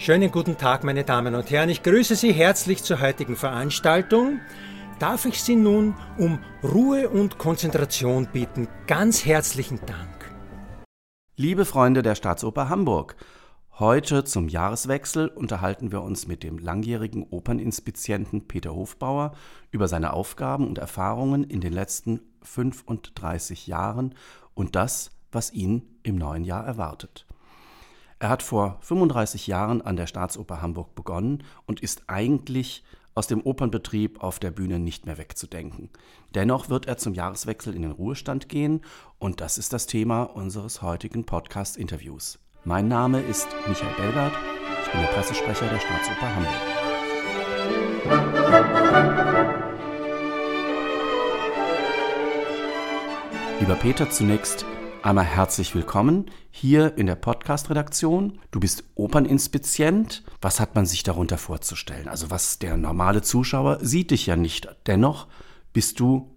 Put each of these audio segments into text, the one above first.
Schönen guten Tag, meine Damen und Herren. Ich grüße Sie herzlich zur heutigen Veranstaltung. Darf ich Sie nun um Ruhe und Konzentration bitten? Ganz herzlichen Dank. Liebe Freunde der Staatsoper Hamburg, heute zum Jahreswechsel unterhalten wir uns mit dem langjährigen Operninspizienten Peter Hofbauer über seine Aufgaben und Erfahrungen in den letzten 35 Jahren und das, was ihn im neuen Jahr erwartet. Er hat vor 35 Jahren an der Staatsoper Hamburg begonnen und ist eigentlich aus dem Opernbetrieb auf der Bühne nicht mehr wegzudenken. Dennoch wird er zum Jahreswechsel in den Ruhestand gehen und das ist das Thema unseres heutigen Podcast-Interviews. Mein Name ist Michael Belgard, ich bin der Pressesprecher der Staatsoper Hamburg. Lieber Peter, zunächst Einmal herzlich willkommen hier in der Podcast-Redaktion. Du bist Operninspizient. Was hat man sich darunter vorzustellen? Also was der normale Zuschauer sieht dich ja nicht. Dennoch bist du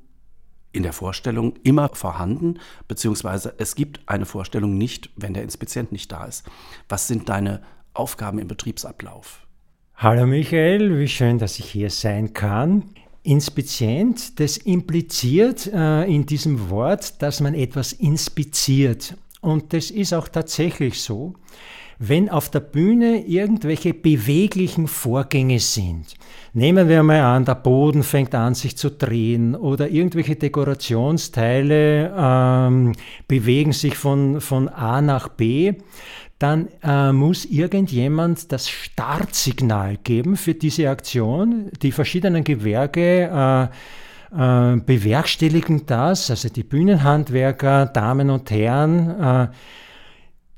in der Vorstellung immer vorhanden, beziehungsweise es gibt eine Vorstellung nicht, wenn der Inspizient nicht da ist. Was sind deine Aufgaben im Betriebsablauf? Hallo Michael, wie schön, dass ich hier sein kann. Inspizient, das impliziert äh, in diesem Wort, dass man etwas inspiziert. Und das ist auch tatsächlich so. Wenn auf der Bühne irgendwelche beweglichen Vorgänge sind, nehmen wir mal an, der Boden fängt an sich zu drehen oder irgendwelche Dekorationsteile ähm, bewegen sich von, von A nach B, dann äh, muss irgendjemand das Startsignal geben für diese Aktion. Die verschiedenen Gewerke äh, äh, bewerkstelligen das, also die Bühnenhandwerker, Damen und Herren, äh,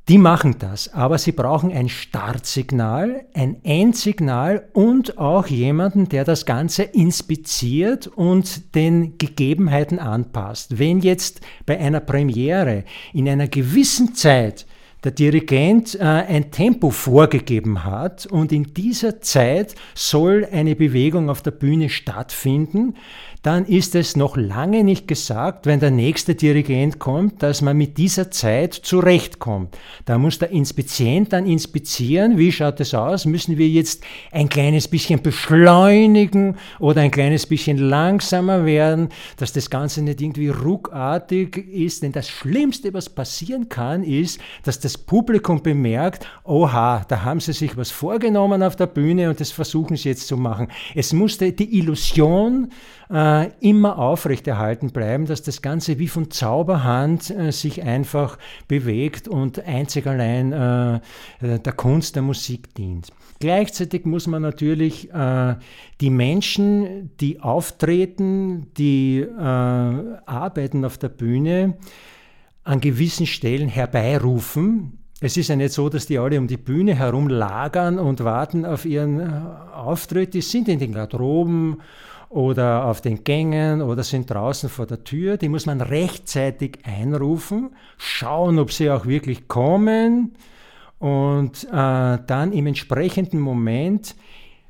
die machen das, aber sie brauchen ein Startsignal, ein Endsignal und auch jemanden, der das Ganze inspiziert und den Gegebenheiten anpasst. Wenn jetzt bei einer Premiere in einer gewissen Zeit der Dirigent äh, ein Tempo vorgegeben hat und in dieser Zeit soll eine Bewegung auf der Bühne stattfinden, dann ist es noch lange nicht gesagt, wenn der nächste Dirigent kommt, dass man mit dieser Zeit zurechtkommt. Da muss der Inspizient dann inspizieren, wie schaut es aus, müssen wir jetzt ein kleines bisschen beschleunigen oder ein kleines bisschen langsamer werden, dass das Ganze nicht irgendwie ruckartig ist, denn das Schlimmste, was passieren kann, ist, dass das Publikum bemerkt, oha, da haben sie sich was vorgenommen auf der Bühne und das versuchen sie jetzt zu machen. Es musste die Illusion äh, immer aufrechterhalten bleiben, dass das Ganze wie von Zauberhand äh, sich einfach bewegt und einzig allein äh, der Kunst der Musik dient. Gleichzeitig muss man natürlich äh, die Menschen, die auftreten, die äh, arbeiten auf der Bühne, an gewissen Stellen herbeirufen. Es ist ja nicht so, dass die alle um die Bühne herum lagern und warten auf ihren äh, Auftritt. Die sind in den Garderoben oder auf den Gängen oder sind draußen vor der Tür. Die muss man rechtzeitig einrufen, schauen, ob sie auch wirklich kommen und äh, dann im entsprechenden Moment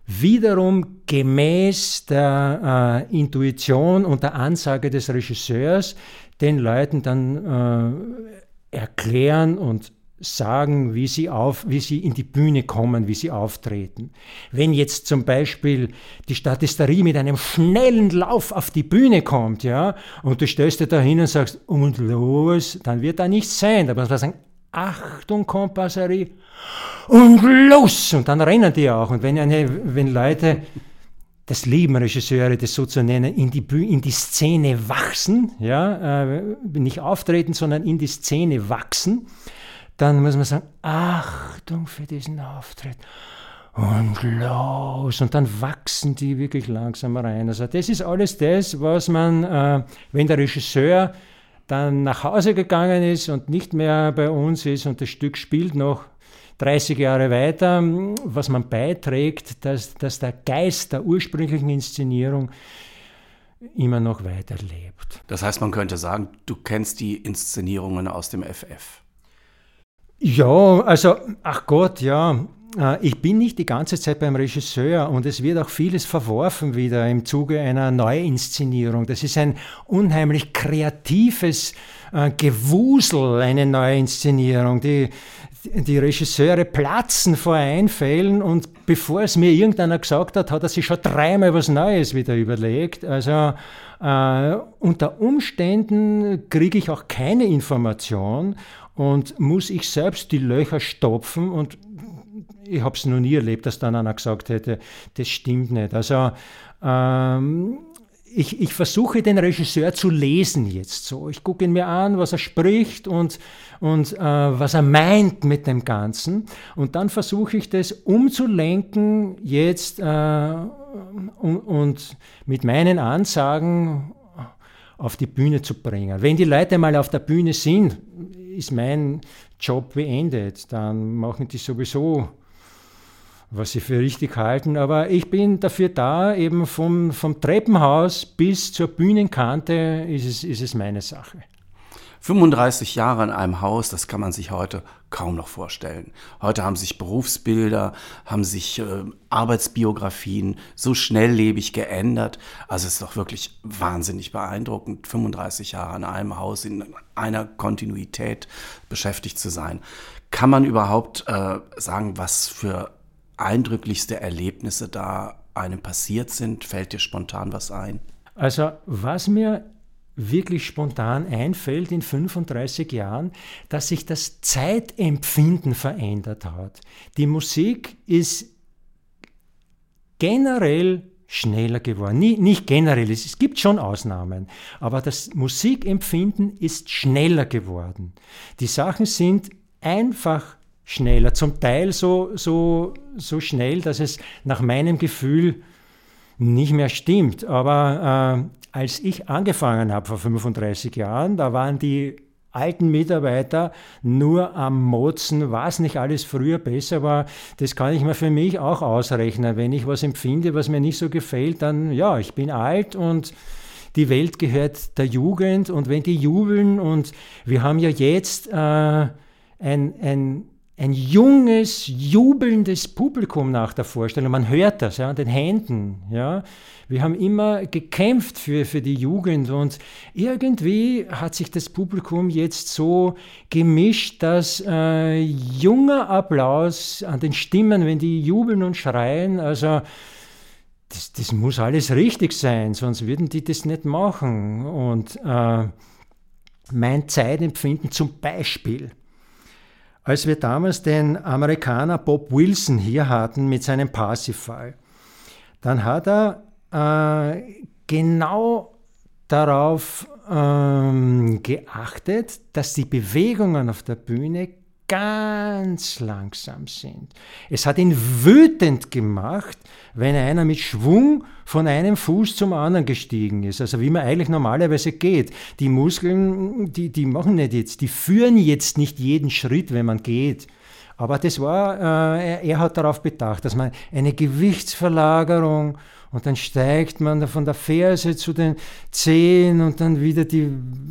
wiederum gemäß der äh, Intuition und der Ansage des Regisseurs den Leuten dann äh, erklären und sagen, wie sie, auf, wie sie in die Bühne kommen, wie sie auftreten. Wenn jetzt zum Beispiel die Statisterie mit einem schnellen Lauf auf die Bühne kommt, ja, und du stellst dir da hin und sagst, und los, dann wird da nichts sein. Da muss man sagen, Achtung, Kompasserie, und los! Und dann rennen die auch. Und wenn, eine, wenn Leute das lieben Regisseure, das so zu nennen, in die, Büh in die Szene wachsen, ja, äh, nicht auftreten, sondern in die Szene wachsen, dann muss man sagen, Achtung für diesen Auftritt und los. Und dann wachsen die wirklich langsam rein. Also das ist alles das, was man, äh, wenn der Regisseur dann nach Hause gegangen ist und nicht mehr bei uns ist und das Stück spielt noch 30 Jahre weiter, was man beiträgt, dass, dass der Geist der ursprünglichen Inszenierung immer noch weiterlebt. Das heißt, man könnte sagen, du kennst die Inszenierungen aus dem FF. Ja, also, ach Gott, ja. Äh, ich bin nicht die ganze Zeit beim Regisseur und es wird auch vieles verworfen wieder im Zuge einer Neuinszenierung. Das ist ein unheimlich kreatives äh, Gewusel, eine Neuinszenierung. Die, die Regisseure platzen vor Einfällen und bevor es mir irgendeiner gesagt hat, hat er sich schon dreimal was Neues wieder überlegt. Also äh, unter Umständen kriege ich auch keine Information und muss ich selbst die Löcher stopfen und ich habe es noch nie erlebt, dass dann einer gesagt hätte, das stimmt nicht. Also ähm, ich, ich, versuche den Regisseur zu lesen jetzt so. Ich gucke ihn mir an, was er spricht und, und äh, was er meint mit dem Ganzen. Und dann versuche ich das umzulenken jetzt äh, und, und mit meinen Ansagen auf die Bühne zu bringen. Wenn die Leute mal auf der Bühne sind, ist mein Job beendet. Dann machen die sowieso was sie für richtig halten. Aber ich bin dafür da, eben vom, vom Treppenhaus bis zur Bühnenkante ist es, ist es meine Sache. 35 Jahre in einem Haus, das kann man sich heute kaum noch vorstellen. Heute haben sich Berufsbilder, haben sich äh, Arbeitsbiografien so schnelllebig geändert. Also es ist doch wirklich wahnsinnig beeindruckend, 35 Jahre in einem Haus in einer Kontinuität beschäftigt zu sein. Kann man überhaupt äh, sagen, was für eindrücklichste Erlebnisse da einem passiert sind? Fällt dir spontan was ein? Also was mir wirklich spontan einfällt in 35 Jahren, dass sich das Zeitempfinden verändert hat. Die Musik ist generell schneller geworden. Nicht generell, es gibt schon Ausnahmen, aber das Musikempfinden ist schneller geworden. Die Sachen sind einfach schneller, zum Teil so, so, so schnell, dass es nach meinem Gefühl nicht mehr stimmt. Aber äh, als ich angefangen habe vor 35 Jahren, da waren die alten Mitarbeiter nur am Motzen, was nicht alles früher besser war, das kann ich mir für mich auch ausrechnen. Wenn ich was empfinde, was mir nicht so gefällt, dann ja, ich bin alt und die Welt gehört der Jugend und wenn die jubeln und wir haben ja jetzt äh, ein, ein ein junges, jubelndes Publikum nach der Vorstellung. Man hört das ja, an den Händen. Ja. Wir haben immer gekämpft für, für die Jugend und irgendwie hat sich das Publikum jetzt so gemischt, dass äh, junger Applaus an den Stimmen, wenn die jubeln und schreien, also das, das muss alles richtig sein, sonst würden die das nicht machen. Und äh, mein Zeitempfinden zum Beispiel als wir damals den Amerikaner Bob Wilson hier hatten mit seinem Parsifal, dann hat er äh, genau darauf ähm, geachtet, dass die Bewegungen auf der Bühne ganz langsam sind. Es hat ihn wütend gemacht, wenn einer mit Schwung von einem Fuß zum anderen gestiegen ist. Also wie man eigentlich normalerweise geht. Die Muskeln, die, die machen nicht jetzt, die führen jetzt nicht jeden Schritt, wenn man geht. Aber das war, äh, er, er hat darauf bedacht, dass man eine Gewichtsverlagerung und dann steigt man von der Ferse zu den Zehen und dann wieder die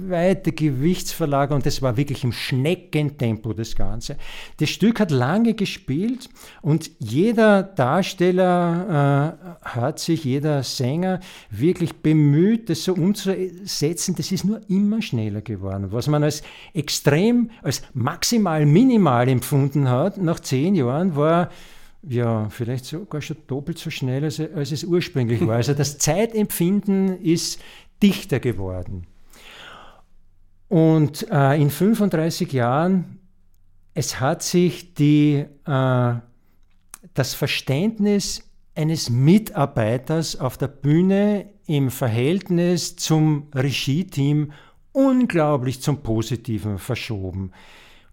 weite Gewichtsverlagerung. Und das war wirklich im Schneckentempo das Ganze. Das Stück hat lange gespielt und jeder Darsteller äh, hat sich, jeder Sänger wirklich bemüht, das so umzusetzen. Das ist nur immer schneller geworden. Was man als extrem, als maximal minimal empfunden hat nach zehn Jahren, war ja, vielleicht sogar schon doppelt so schnell, als, als es ursprünglich war. Also das Zeitempfinden ist dichter geworden. Und äh, in 35 Jahren, es hat sich die, äh, das Verständnis eines Mitarbeiters auf der Bühne im Verhältnis zum Regie-Team unglaublich zum Positiven verschoben.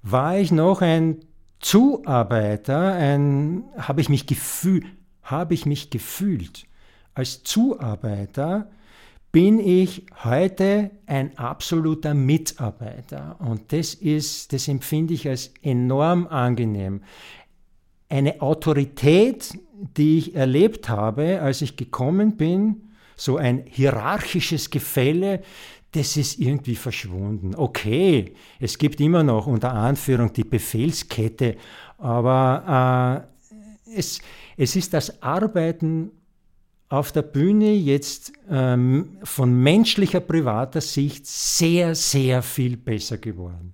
War ich noch ein Zuarbeiter ein, habe ich mich gefühlt, habe ich mich gefühlt. Als Zuarbeiter bin ich heute ein absoluter Mitarbeiter und das ist, das empfinde ich als enorm angenehm. Eine Autorität, die ich erlebt habe, als ich gekommen bin, so ein hierarchisches Gefälle, das ist irgendwie verschwunden. Okay, es gibt immer noch unter Anführung die Befehlskette, aber äh, es, es ist das Arbeiten auf der Bühne jetzt ähm, von menschlicher, privater Sicht sehr, sehr viel besser geworden.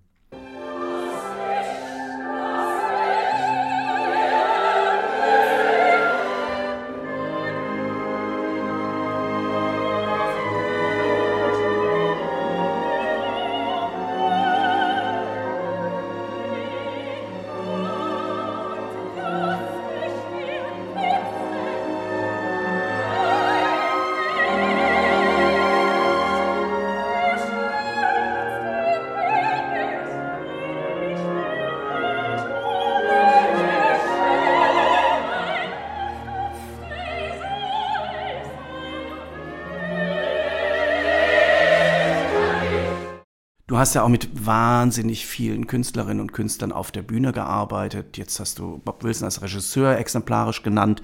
Hast ja auch mit wahnsinnig vielen Künstlerinnen und Künstlern auf der Bühne gearbeitet. Jetzt hast du Bob Wilson als Regisseur exemplarisch genannt.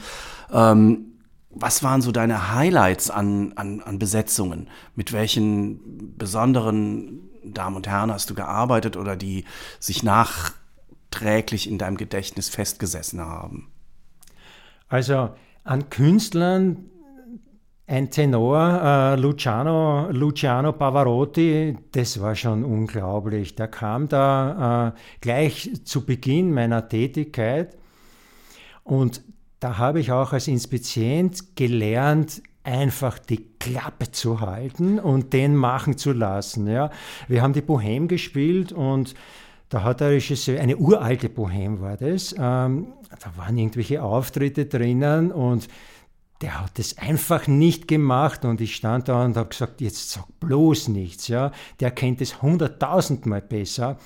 Ähm, was waren so deine Highlights an, an, an Besetzungen? Mit welchen besonderen Damen und Herren hast du gearbeitet oder die sich nachträglich in deinem Gedächtnis festgesessen haben? Also an Künstlern, ein Tenor, äh, Luciano, Luciano Pavarotti, das war schon unglaublich. Der kam da äh, gleich zu Beginn meiner Tätigkeit und da habe ich auch als Inspizient gelernt, einfach die Klappe zu halten und den machen zu lassen. Ja. Wir haben die Bohème gespielt und da hat der Regisseur, eine uralte Bohème war das, ähm, da waren irgendwelche Auftritte drinnen und der hat das einfach nicht gemacht und ich stand da und habe gesagt, jetzt sag bloß nichts, ja, der kennt es hunderttausendmal besser.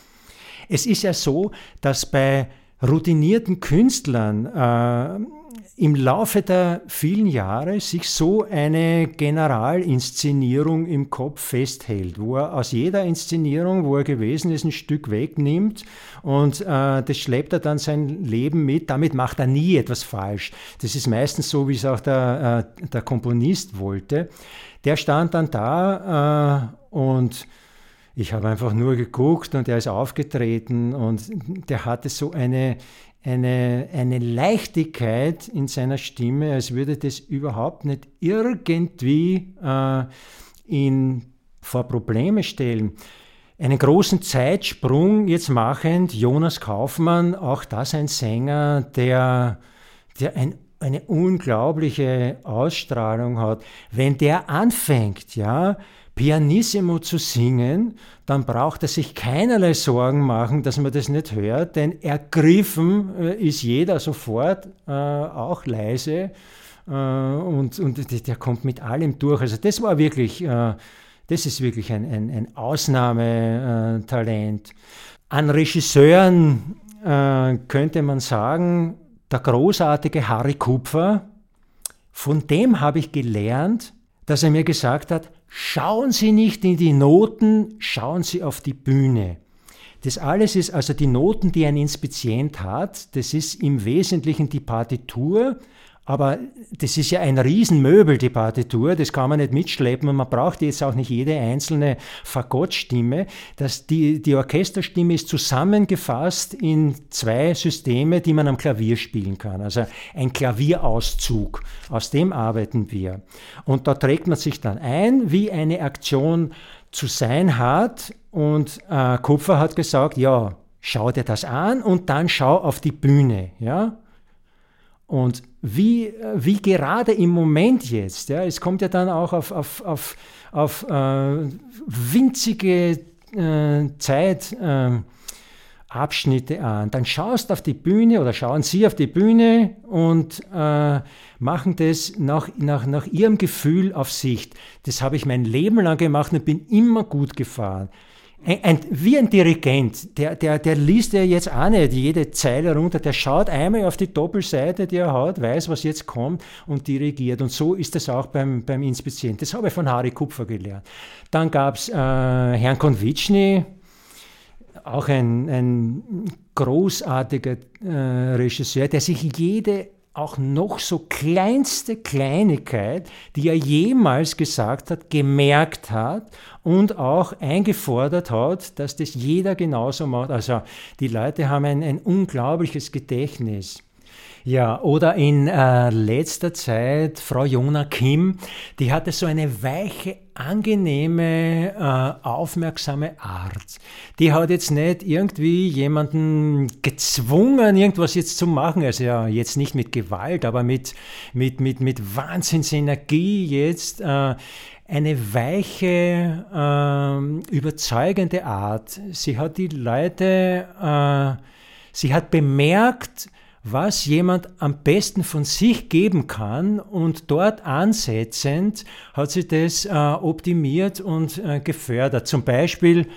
Es ist ja so, dass bei routinierten Künstlern äh, im Laufe der vielen Jahre sich so eine Generalinszenierung im Kopf festhält, wo er aus jeder Inszenierung, wo er gewesen ist, ein Stück wegnimmt und äh, das schleppt er dann sein Leben mit. Damit macht er nie etwas falsch. Das ist meistens so, wie es auch der, äh, der Komponist wollte. Der stand dann da äh, und ich habe einfach nur geguckt und er ist aufgetreten und der hatte so eine eine, eine Leichtigkeit in seiner Stimme, als würde das überhaupt nicht irgendwie äh, ihn vor Probleme stellen. Einen großen Zeitsprung jetzt machend, Jonas Kaufmann, auch das ein Sänger, der, der ein, eine unglaubliche Ausstrahlung hat. Wenn der anfängt, ja, pianissimo zu singen, dann braucht er sich keinerlei Sorgen machen, dass man das nicht hört, denn ergriffen äh, ist jeder sofort, äh, auch leise, äh, und, und der kommt mit allem durch. Also das war wirklich, äh, das ist wirklich ein, ein, ein Ausnahmetalent. An Regisseuren äh, könnte man sagen, der großartige Harry Kupfer, von dem habe ich gelernt, dass er mir gesagt hat, Schauen Sie nicht in die Noten, schauen Sie auf die Bühne. Das alles ist also die Noten, die ein Inspizient hat, das ist im Wesentlichen die Partitur, aber das ist ja ein Riesenmöbel, die Partitur, das kann man nicht mitschleppen und man braucht jetzt auch nicht jede einzelne Fagottstimme. Das, die, die Orchesterstimme ist zusammengefasst in zwei Systeme, die man am Klavier spielen kann. Also ein Klavierauszug, aus dem arbeiten wir. Und da trägt man sich dann ein, wie eine Aktion zu sein hat. Und äh, Kupfer hat gesagt, ja, schau dir das an und dann schau auf die Bühne. Ja? Und wie, wie gerade im Moment jetzt, ja, es kommt ja dann auch auf, auf, auf, auf äh, winzige äh, Zeitabschnitte äh, an. Dann schaust auf die Bühne oder schauen Sie auf die Bühne und äh, machen das nach, nach, nach Ihrem Gefühl auf Sicht. Das habe ich mein Leben lang gemacht und bin immer gut gefahren ein, ein, wie ein Dirigent, der, der, der liest ja jetzt auch nicht jede Zeile runter, der schaut einmal auf die Doppelseite, die er hat, weiß, was jetzt kommt und dirigiert. Und so ist das auch beim, beim Inspizient. Das habe ich von Harry Kupfer gelernt. Dann gab es äh, Herrn Konvitschny, auch ein, ein großartiger äh, Regisseur, der sich jede auch noch so kleinste Kleinigkeit, die er jemals gesagt hat, gemerkt hat und auch eingefordert hat, dass das jeder genauso macht. Also die Leute haben ein, ein unglaubliches Gedächtnis. Ja, oder in äh, letzter Zeit Frau Jona Kim, die hatte so eine weiche, angenehme, äh, aufmerksame Art. Die hat jetzt nicht irgendwie jemanden gezwungen, irgendwas jetzt zu machen. Also ja, jetzt nicht mit Gewalt, aber mit, mit, mit, mit Wahnsinnsenergie jetzt. Äh, eine weiche, äh, überzeugende Art. Sie hat die Leute, äh, sie hat bemerkt, was jemand am besten von sich geben kann und dort ansetzend hat sie das äh, optimiert und äh, gefördert. Zum Beispiel, äh,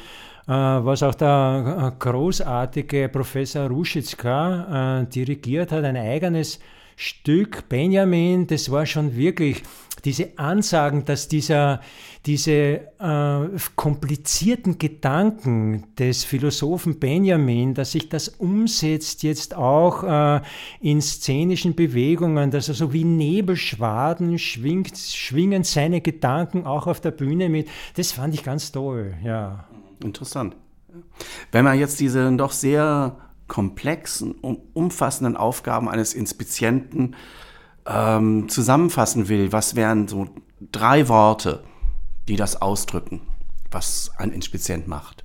was auch der äh, großartige Professor Ruschitzka äh, dirigiert hat, ein eigenes Stück Benjamin, das war schon wirklich diese Ansagen, dass dieser, diese äh, komplizierten Gedanken des Philosophen Benjamin, dass sich das umsetzt jetzt auch äh, in szenischen Bewegungen, dass er so wie Nebelschwaden schwingt, schwingen seine Gedanken auch auf der Bühne mit, das fand ich ganz toll, ja. Interessant. Wenn man jetzt diese doch sehr komplexen und umfassenden Aufgaben eines Inspizienten ähm, zusammenfassen will, was wären so drei Worte, die das ausdrücken, was ein Inspizient macht?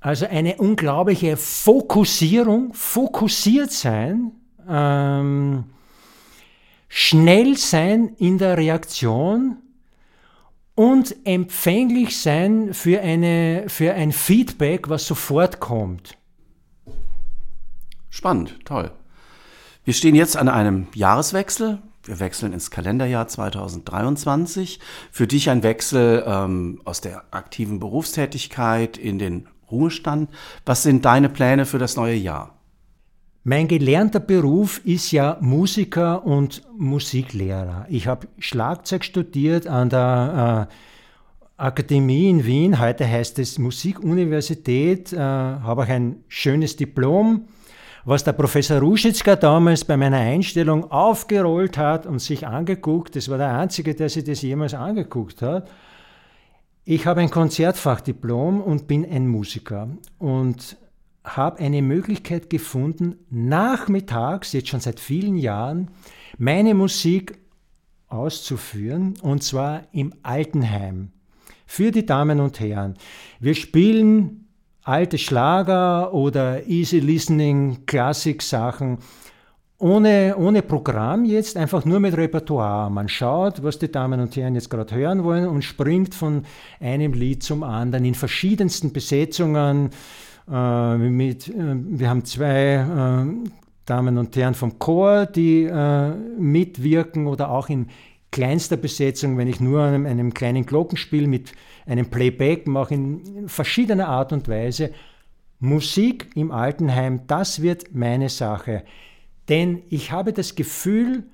Also eine unglaubliche Fokussierung, fokussiert sein, ähm, schnell sein in der Reaktion und empfänglich sein für, eine, für ein Feedback, was sofort kommt. Spannend, toll. Wir stehen jetzt an einem Jahreswechsel. Wir wechseln ins Kalenderjahr 2023. Für dich ein Wechsel ähm, aus der aktiven Berufstätigkeit in den Ruhestand. Was sind deine Pläne für das neue Jahr? Mein gelernter Beruf ist ja Musiker und Musiklehrer. Ich habe Schlagzeug studiert an der äh, Akademie in Wien. Heute heißt es Musikuniversität. Äh, habe auch ein schönes Diplom was der Professor Ruschitzka damals bei meiner Einstellung aufgerollt hat und sich angeguckt, das war der Einzige, der sich das jemals angeguckt hat. Ich habe ein Konzertfachdiplom und bin ein Musiker und habe eine Möglichkeit gefunden, nachmittags, jetzt schon seit vielen Jahren, meine Musik auszuführen und zwar im Altenheim. Für die Damen und Herren. Wir spielen alte Schlager oder easy listening Klassik-Sachen ohne, ohne Programm jetzt, einfach nur mit Repertoire. Man schaut, was die Damen und Herren jetzt gerade hören wollen und springt von einem Lied zum anderen in verschiedensten Besetzungen. Äh, mit, äh, wir haben zwei äh, Damen und Herren vom Chor, die äh, mitwirken oder auch in kleinster Besetzung, wenn ich nur einem, einem kleinen Glockenspiel mit einem Playback mache, in verschiedener Art und Weise. Musik im Altenheim, das wird meine Sache. Denn ich habe das Gefühl,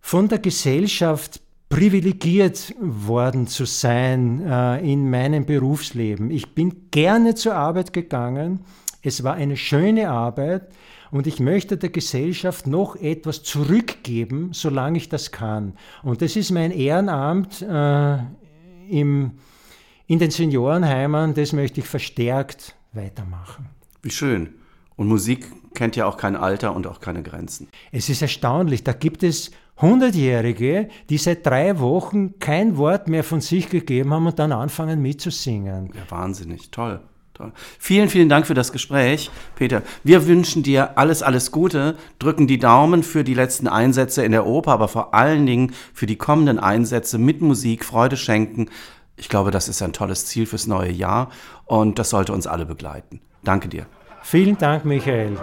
von der Gesellschaft privilegiert worden zu sein äh, in meinem Berufsleben. Ich bin gerne zur Arbeit gegangen. Es war eine schöne Arbeit und ich möchte der Gesellschaft noch etwas zurückgeben, solange ich das kann. Und das ist mein Ehrenamt äh, im, in den Seniorenheimen, das möchte ich verstärkt weitermachen. Wie schön. Und Musik kennt ja auch kein Alter und auch keine Grenzen. Es ist erstaunlich, da gibt es Hundertjährige, die seit drei Wochen kein Wort mehr von sich gegeben haben und dann anfangen mitzusingen. Ja, wahnsinnig, toll. Toll. Vielen, vielen Dank für das Gespräch, Peter. Wir wünschen dir alles, alles Gute, drücken die Daumen für die letzten Einsätze in der Oper, aber vor allen Dingen für die kommenden Einsätze mit Musik, Freude schenken. Ich glaube, das ist ein tolles Ziel fürs neue Jahr und das sollte uns alle begleiten. Danke dir. Vielen Dank, Michael.